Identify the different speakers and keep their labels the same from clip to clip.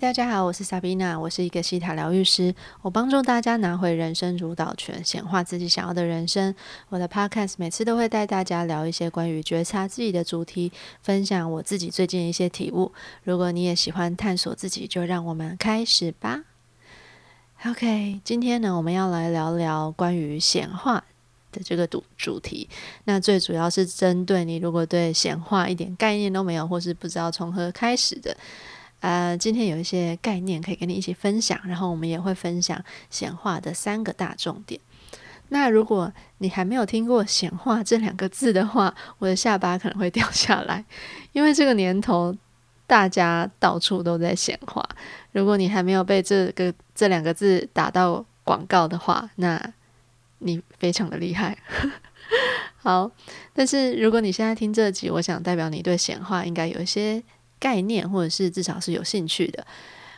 Speaker 1: 大家好，我是萨比娜，我是一个西塔疗愈师，我帮助大家拿回人生主导权，显化自己想要的人生。我的 podcast 每次都会带大家聊一些关于觉察自己的主题，分享我自己最近一些体悟。如果你也喜欢探索自己，就让我们开始吧。OK，今天呢，我们要来聊聊关于显化的这个主主题。那最主要是针对你，如果对显化一点概念都没有，或是不知道从何开始的。呃，今天有一些概念可以跟你一起分享，然后我们也会分享显化的三个大重点。那如果你还没有听过显化这两个字的话，我的下巴可能会掉下来，因为这个年头大家到处都在显化。如果你还没有被这个这两个字打到广告的话，那你非常的厉害。好，但是如果你现在听这集，我想代表你对显化应该有一些。概念，或者是至少是有兴趣的。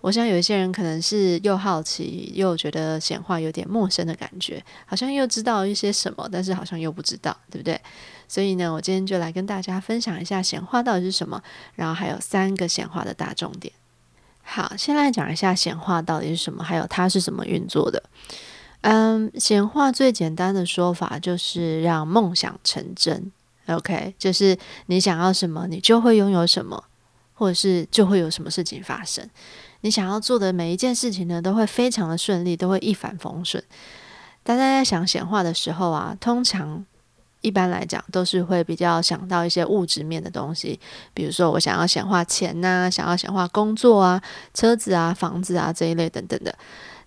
Speaker 1: 我想有一些人可能是又好奇又觉得显化有点陌生的感觉，好像又知道一些什么，但是好像又不知道，对不对？所以呢，我今天就来跟大家分享一下显化到底是什么，然后还有三个显化的大重点。好，先来讲一下显化到底是什么，还有它是怎么运作的。嗯，显化最简单的说法就是让梦想成真。OK，就是你想要什么，你就会拥有什么。或者是就会有什么事情发生，你想要做的每一件事情呢，都会非常的顺利，都会一帆风顺。大家在想显化的时候啊，通常一般来讲都是会比较想到一些物质面的东西，比如说我想要显化钱呐，想要显化工作啊、车子啊、房子啊这一类等等的。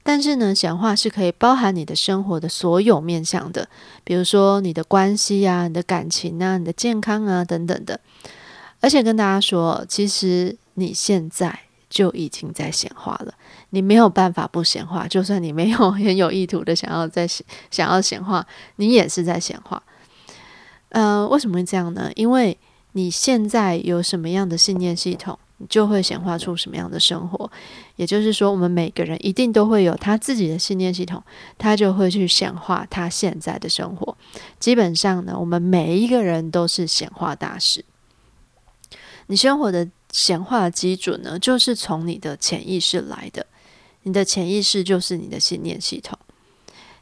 Speaker 1: 但是呢，显化是可以包含你的生活的所有面向的，比如说你的关系啊、你的感情啊、你的健康啊等等的。而且跟大家说，其实你现在就已经在显化了，你没有办法不显化。就算你没有很有意图的想要在想要显化，你也是在显化。呃，为什么会这样呢？因为你现在有什么样的信念系统，你就会显化出什么样的生活。也就是说，我们每个人一定都会有他自己的信念系统，他就会去显化他现在的生活。基本上呢，我们每一个人都是显化大师。你生活的显化基准呢，就是从你的潜意识来的。你的潜意识就是你的信念系统。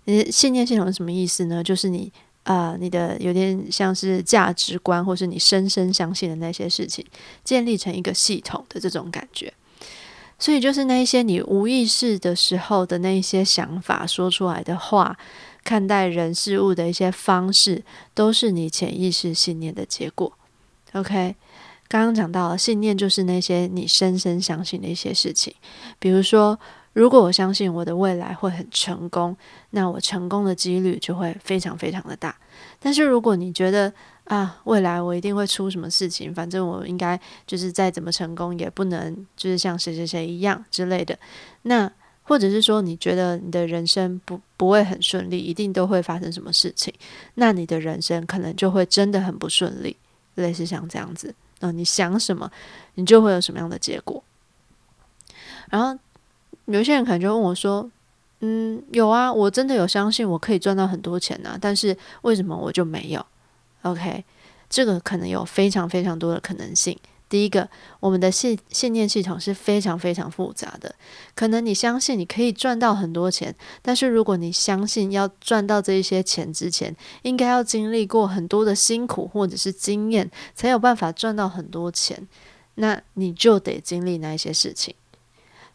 Speaker 1: 你的信念系统是什么意思呢？就是你啊，你的有点像是价值观，或是你深深相信的那些事情，建立成一个系统的这种感觉。所以，就是那一些你无意识的时候的那一些想法，说出来的话，看待人事物的一些方式，都是你潜意识信念的结果。OK。刚刚讲到了信念，就是那些你深深相信的一些事情。比如说，如果我相信我的未来会很成功，那我成功的几率就会非常非常的大。但是如果你觉得啊，未来我一定会出什么事情，反正我应该就是再怎么成功也不能就是像谁谁谁一样之类的。那或者是说你觉得你的人生不不会很顺利，一定都会发生什么事情，那你的人生可能就会真的很不顺利，类似像这样子。嗯，你想什么，你就会有什么样的结果。然后有些人可能就问我说：“嗯，有啊，我真的有相信我可以赚到很多钱呢，但是为什么我就没有？”OK，这个可能有非常非常多的可能性。第一个，我们的信信念系统是非常非常复杂的。可能你相信你可以赚到很多钱，但是如果你相信要赚到这一些钱之前，应该要经历过很多的辛苦或者是经验，才有办法赚到很多钱，那你就得经历那一些事情。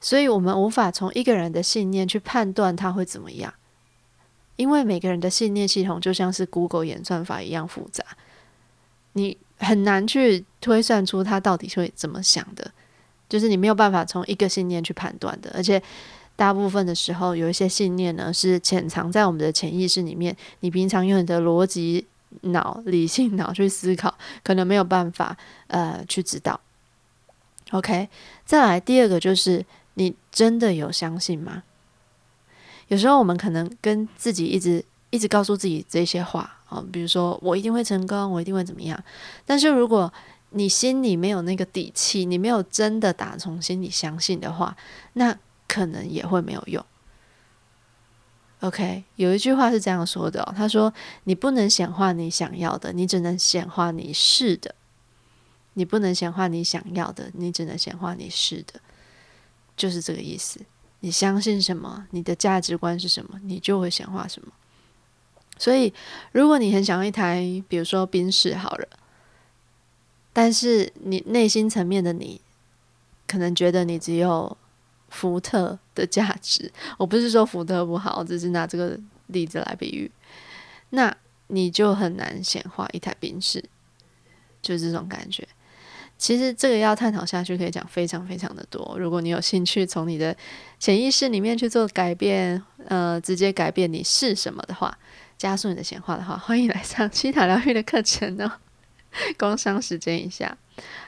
Speaker 1: 所以，我们无法从一个人的信念去判断他会怎么样，因为每个人的信念系统就像是 Google 演算法一样复杂。你。很难去推算出他到底会怎么想的，就是你没有办法从一个信念去判断的，而且大部分的时候，有一些信念呢是潜藏在我们的潜意识里面，你平常用你的逻辑脑、理性脑去思考，可能没有办法呃去知道。OK，再来第二个就是你真的有相信吗？有时候我们可能跟自己一直一直告诉自己这些话。哦，比如说我一定会成功，我一定会怎么样？但是如果你心里没有那个底气，你没有真的打从心里相信的话，那可能也会没有用。OK，有一句话是这样说的，他说：“你不能显化你想要的，你只能显化你是的；你不能显化你想要的，你只能显化你是的。”就是这个意思。你相信什么，你的价值观是什么，你就会显化什么。所以，如果你很想要一台，比如说宾士好了，但是你内心层面的你，可能觉得你只有福特的价值。我不是说福特不好，只是拿这个例子来比喻。那你就很难显化一台宾士，就是这种感觉。其实这个要探讨下去，可以讲非常非常的多。如果你有兴趣从你的潜意识里面去做改变，呃，直接改变你是什么的话，加速你的显化的话，欢迎来上西塔疗愈的课程哦。工商时间一下，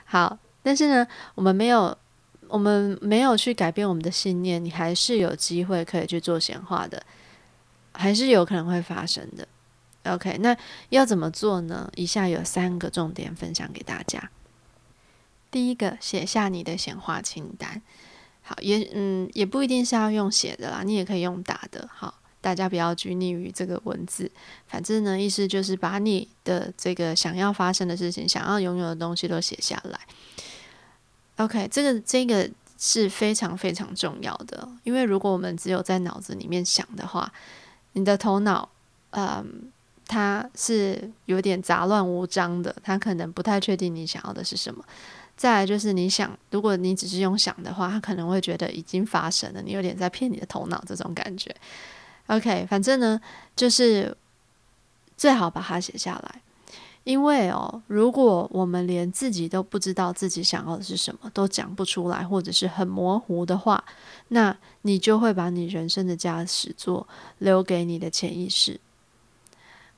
Speaker 1: 好。但是呢，我们没有，我们没有去改变我们的信念，你还是有机会可以去做显化的，还是有可能会发生的。OK，那要怎么做呢？以下有三个重点分享给大家。第一个，写下你的显化清单。好，也嗯，也不一定是要用写的啦，你也可以用打的。好，大家不要拘泥于这个文字，反正呢，意思就是把你的这个想要发生的事情、想要拥有的东西都写下来。OK，这个这个是非常非常重要的，因为如果我们只有在脑子里面想的话，你的头脑，嗯，它是有点杂乱无章的，它可能不太确定你想要的是什么。再来就是你想，如果你只是用想的话，他可能会觉得已经发生了，你有点在骗你的头脑这种感觉。OK，反正呢，就是最好把它写下来，因为哦，如果我们连自己都不知道自己想要的是什么，都讲不出来，或者是很模糊的话，那你就会把你人生的驾驶座留给你的潜意识。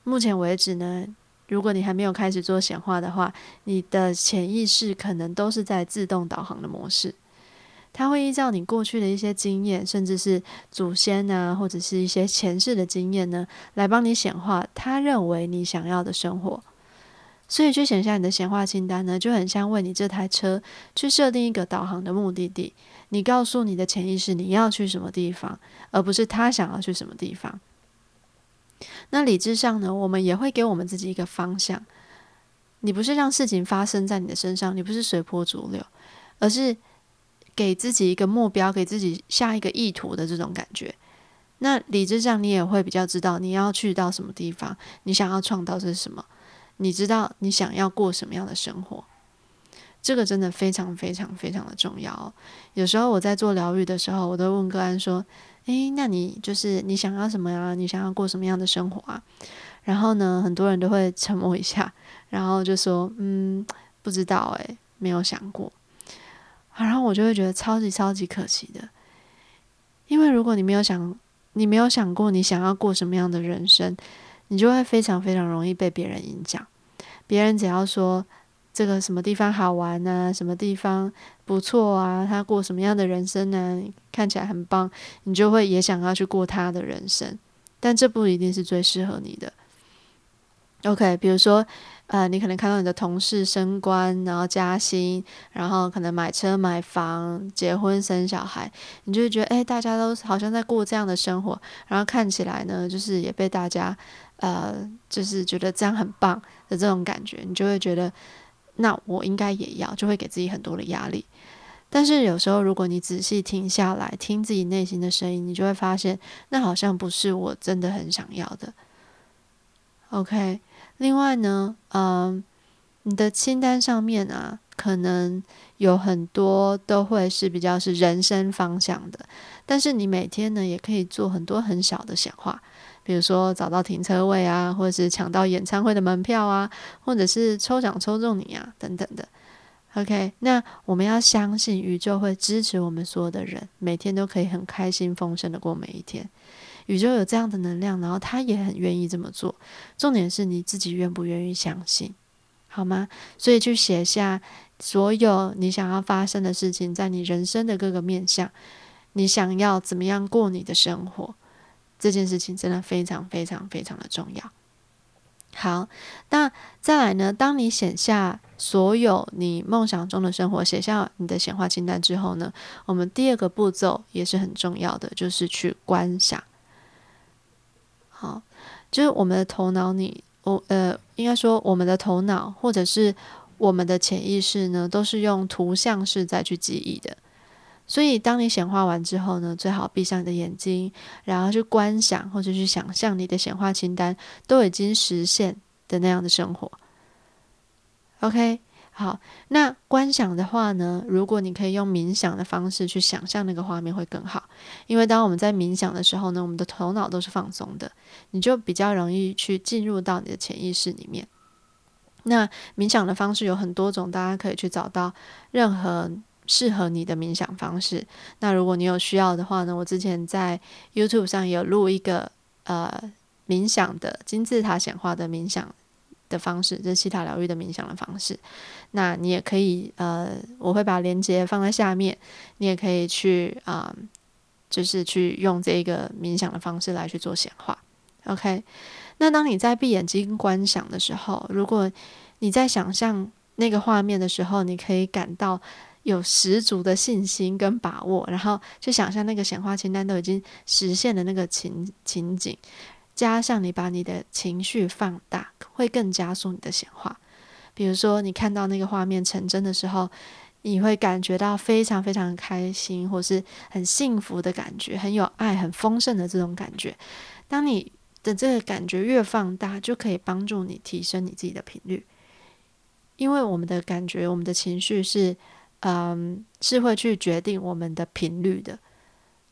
Speaker 1: 目前为止呢。如果你还没有开始做显化的话，你的潜意识可能都是在自动导航的模式，它会依照你过去的一些经验，甚至是祖先啊，或者是一些前世的经验呢，来帮你显化他认为你想要的生活。所以去写下你的显化清单呢，就很像为你这台车去设定一个导航的目的地。你告诉你的潜意识你要去什么地方，而不是他想要去什么地方。那理智上呢，我们也会给我们自己一个方向。你不是让事情发生在你的身上，你不是随波逐流，而是给自己一个目标，给自己下一个意图的这种感觉。那理智上，你也会比较知道你要去到什么地方，你想要创造是什么，你知道你想要过什么样的生活。这个真的非常非常非常的重要。有时候我在做疗愈的时候，我都问个案说。诶，那你就是你想要什么呀？你想要过什么样的生活啊？然后呢，很多人都会沉默一下，然后就说：“嗯，不知道，诶，没有想过。”然后我就会觉得超级超级可惜的，因为如果你没有想，你没有想过你想要过什么样的人生，你就会非常非常容易被别人影响。别人只要说。这个什么地方好玩呢？什么地方不错啊？他过什么样的人生呢？看起来很棒，你就会也想要去过他的人生，但这不一定是最适合你的。OK，比如说，呃，你可能看到你的同事升官，然后加薪，然后可能买车买房、结婚生小孩，你就会觉得，哎，大家都好像在过这样的生活，然后看起来呢，就是也被大家，呃，就是觉得这样很棒的这种感觉，你就会觉得。那我应该也要，就会给自己很多的压力。但是有时候，如果你仔细停下来听自己内心的声音，你就会发现，那好像不是我真的很想要的。OK，另外呢，嗯，你的清单上面啊，可能有很多都会是比较是人生方向的，但是你每天呢，也可以做很多很小的显化。比如说找到停车位啊，或者是抢到演唱会的门票啊，或者是抽奖抽中你啊，等等的。OK，那我们要相信宇宙会支持我们所有的人，每天都可以很开心丰盛的过每一天。宇宙有这样的能量，然后他也很愿意这么做。重点是你自己愿不愿意相信，好吗？所以去写下所有你想要发生的事情，在你人生的各个面向，你想要怎么样过你的生活。这件事情真的非常非常非常的重要。好，那再来呢？当你写下所有你梦想中的生活，写下你的显化清单之后呢，我们第二个步骤也是很重要的，就是去观想。好，就是我们的头脑，你我呃，应该说我们的头脑或者是我们的潜意识呢，都是用图像式在去记忆的。所以，当你显化完之后呢，最好闭上你的眼睛，然后去观想或者去想象你的显化清单都已经实现的那样的生活。OK，好，那观想的话呢，如果你可以用冥想的方式去想象那个画面会更好，因为当我们在冥想的时候呢，我们的头脑都是放松的，你就比较容易去进入到你的潜意识里面。那冥想的方式有很多种，大家可以去找到任何。适合你的冥想方式。那如果你有需要的话呢，我之前在 YouTube 上有录一个呃冥想的金字塔显化的冥想的方式，就是西塔疗愈的冥想的方式。那你也可以呃，我会把链接放在下面，你也可以去啊，就是去用这个冥想的方式来去做显化。OK，那当你在闭眼睛观想的时候，如果你在想象那个画面的时候，你可以感到。有十足的信心跟把握，然后去想象那个显化清单都已经实现的那个情情景，加上你把你的情绪放大，会更加速你的显化。比如说，你看到那个画面成真的时候，你会感觉到非常非常开心，或是很幸福的感觉，很有爱、很丰盛的这种感觉。当你的这个感觉越放大，就可以帮助你提升你自己的频率，因为我们的感觉、我们的情绪是。嗯，是会去决定我们的频率的，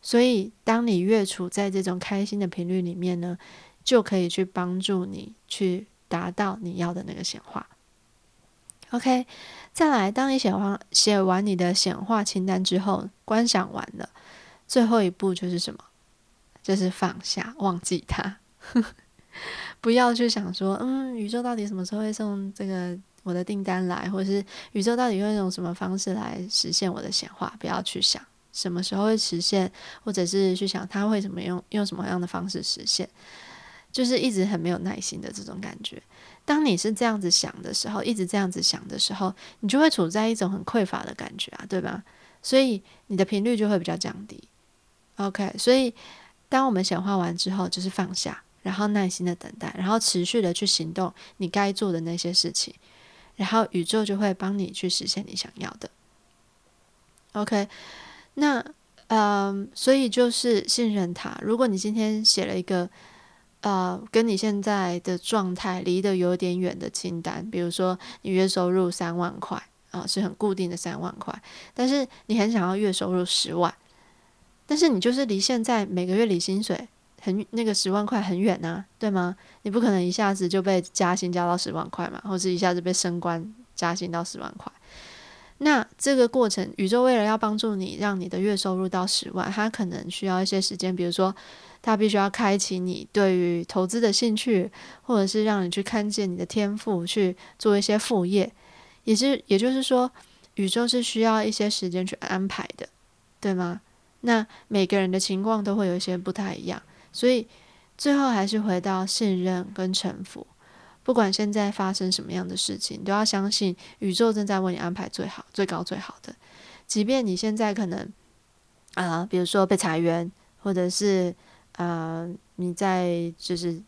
Speaker 1: 所以当你越处在这种开心的频率里面呢，就可以去帮助你去达到你要的那个显化。OK，再来，当你写完写完你的显化清单之后，观想完了，最后一步就是什么？就是放下，忘记它，不要去想说，嗯，宇宙到底什么时候会送这个？我的订单来，或者是宇宙到底用一种什么方式来实现我的显化？不要去想什么时候会实现，或者是去想它会怎么用用什么样的方式实现，就是一直很没有耐心的这种感觉。当你是这样子想的时候，一直这样子想的时候，你就会处在一种很匮乏的感觉啊，对吧？所以你的频率就会比较降低。OK，所以当我们显化完之后，就是放下，然后耐心的等待，然后持续的去行动你该做的那些事情。然后宇宙就会帮你去实现你想要的。OK，那嗯，所以就是信任他。如果你今天写了一个呃，跟你现在的状态离得有点远的清单，比如说你月收入三万块啊，是很固定的三万块，但是你很想要月收入十万，但是你就是离现在每个月领薪水。很那个十万块很远呐，对吗？你不可能一下子就被加薪加到十万块嘛，或者一下子被升官加薪到十万块。那这个过程，宇宙为了要帮助你，让你的月收入到十万，它可能需要一些时间。比如说，它必须要开启你对于投资的兴趣，或者是让你去看见你的天赋，去做一些副业。也是，也就是说，宇宙是需要一些时间去安排的，对吗？那每个人的情况都会有一些不太一样。所以，最后还是回到信任跟臣服。不管现在发生什么样的事情，都要相信宇宙正在为你安排最好、最高、最好的。即便你现在可能啊，比如说被裁员，或者是啊，你在就是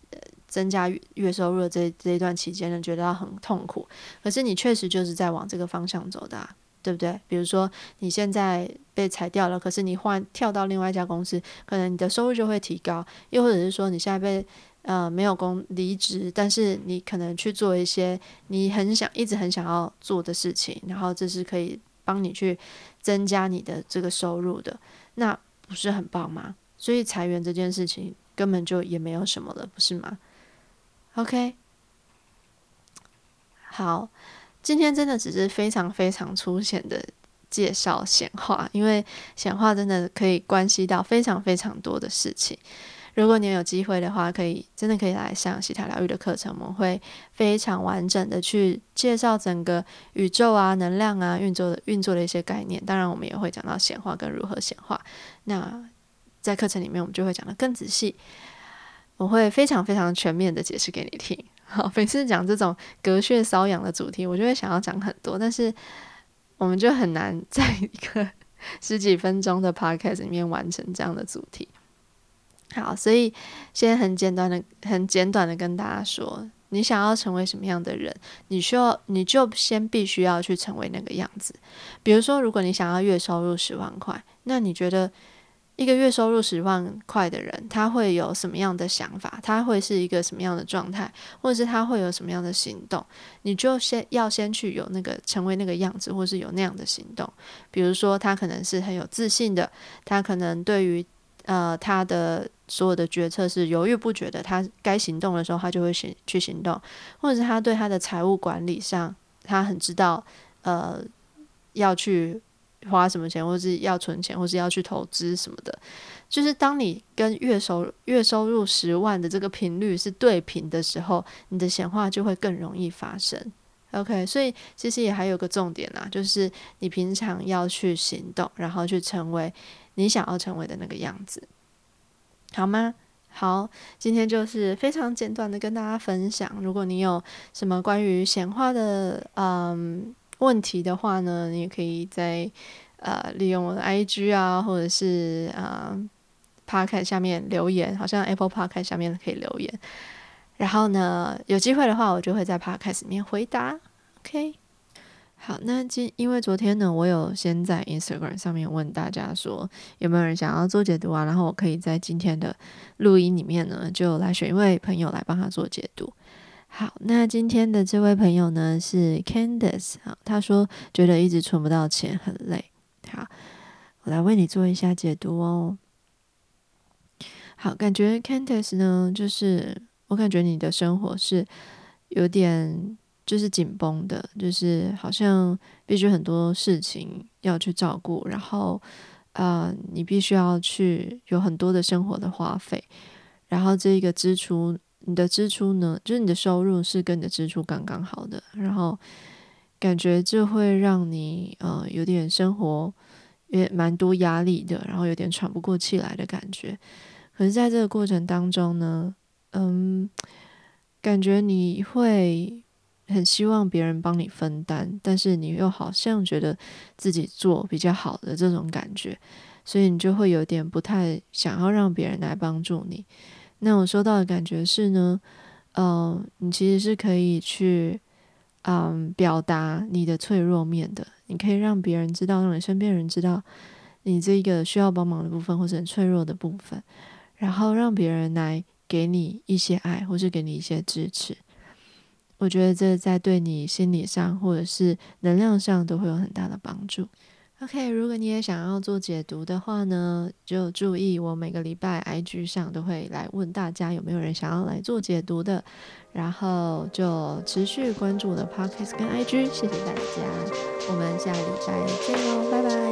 Speaker 1: 增加月收入的这这一段期间呢，觉得很痛苦，可是你确实就是在往这个方向走的。对不对？比如说你现在被裁掉了，可是你换跳到另外一家公司，可能你的收入就会提高。又或者是说你现在被呃没有工离职，但是你可能去做一些你很想一直很想要做的事情，然后这是可以帮你去增加你的这个收入的，那不是很棒吗？所以裁员这件事情根本就也没有什么了，不是吗？OK，好。今天真的只是非常非常粗浅的介绍显化，因为显化真的可以关系到非常非常多的事情。如果你有机会的话，可以真的可以来上西塔疗愈的课程，我们会非常完整的去介绍整个宇宙啊、能量啊运作的运作的一些概念。当然，我们也会讲到显化跟如何显化。那在课程里面，我们就会讲的更仔细，我会非常非常全面的解释给你听。好，每次讲这种隔血瘙痒的主题，我就会想要讲很多，但是我们就很难在一个 十几分钟的 podcast 里面完成这样的主题。好，所以先很简短的、很简短的跟大家说，你想要成为什么样的人，你需要你就先必须要去成为那个样子。比如说，如果你想要月收入十万块，那你觉得？一个月收入十万块的人，他会有什么样的想法？他会是一个什么样的状态？或者是他会有什么样的行动？你就先要先去有那个成为那个样子，或是有那样的行动。比如说，他可能是很有自信的，他可能对于呃他的所有的决策是犹豫不决的，他该行动的时候他就会行去行动，或者是他对他的财务管理上，他很知道呃要去。花什么钱，或是要存钱，或是要去投资什么的，就是当你跟月收月收入十万的这个频率是对频的时候，你的显化就会更容易发生。OK，所以其实也还有个重点啦，就是你平常要去行动，然后去成为你想要成为的那个样子，好吗？好，今天就是非常简短的跟大家分享。如果你有什么关于显化的，嗯。问题的话呢，你也可以在呃利用我的 IG 啊，或者是啊 Podcast 下面留言，好像 Apple Podcast 下面可以留言。然后呢，有机会的话，我就会在 Podcast 里面回答。OK，好，那今因为昨天呢，我有先在 Instagram 上面问大家说有没有人想要做解读啊，然后我可以在今天的录音里面呢，就来选一位朋友来帮他做解读。好，那今天的这位朋友呢是 Candice，好，他说觉得一直存不到钱，很累。好，我来为你做一下解读哦。好，感觉 Candice 呢，就是我感觉你的生活是有点就是紧绷的，就是好像必须很多事情要去照顾，然后呃，你必须要去有很多的生活的花费，然后这一个支出。你的支出呢，就是你的收入是跟你的支出刚刚好的，然后感觉这会让你呃有点生活也蛮多压力的，然后有点喘不过气来的感觉。可是在这个过程当中呢，嗯，感觉你会很希望别人帮你分担，但是你又好像觉得自己做比较好的这种感觉，所以你就会有点不太想要让别人来帮助你。那我收到的感觉是呢，呃，你其实是可以去，嗯，表达你的脆弱面的。你可以让别人知道，让你身边人知道你这个需要帮忙的部分，或者很脆弱的部分，然后让别人来给你一些爱，或是给你一些支持。我觉得这在对你心理上或者是能量上都会有很大的帮助。OK，如果你也想要做解读的话呢，就注意我每个礼拜 IG 上都会来问大家有没有人想要来做解读的，然后就持续关注我的 Podcast 跟 IG，谢谢大家，我们下礼拜见喽，拜拜。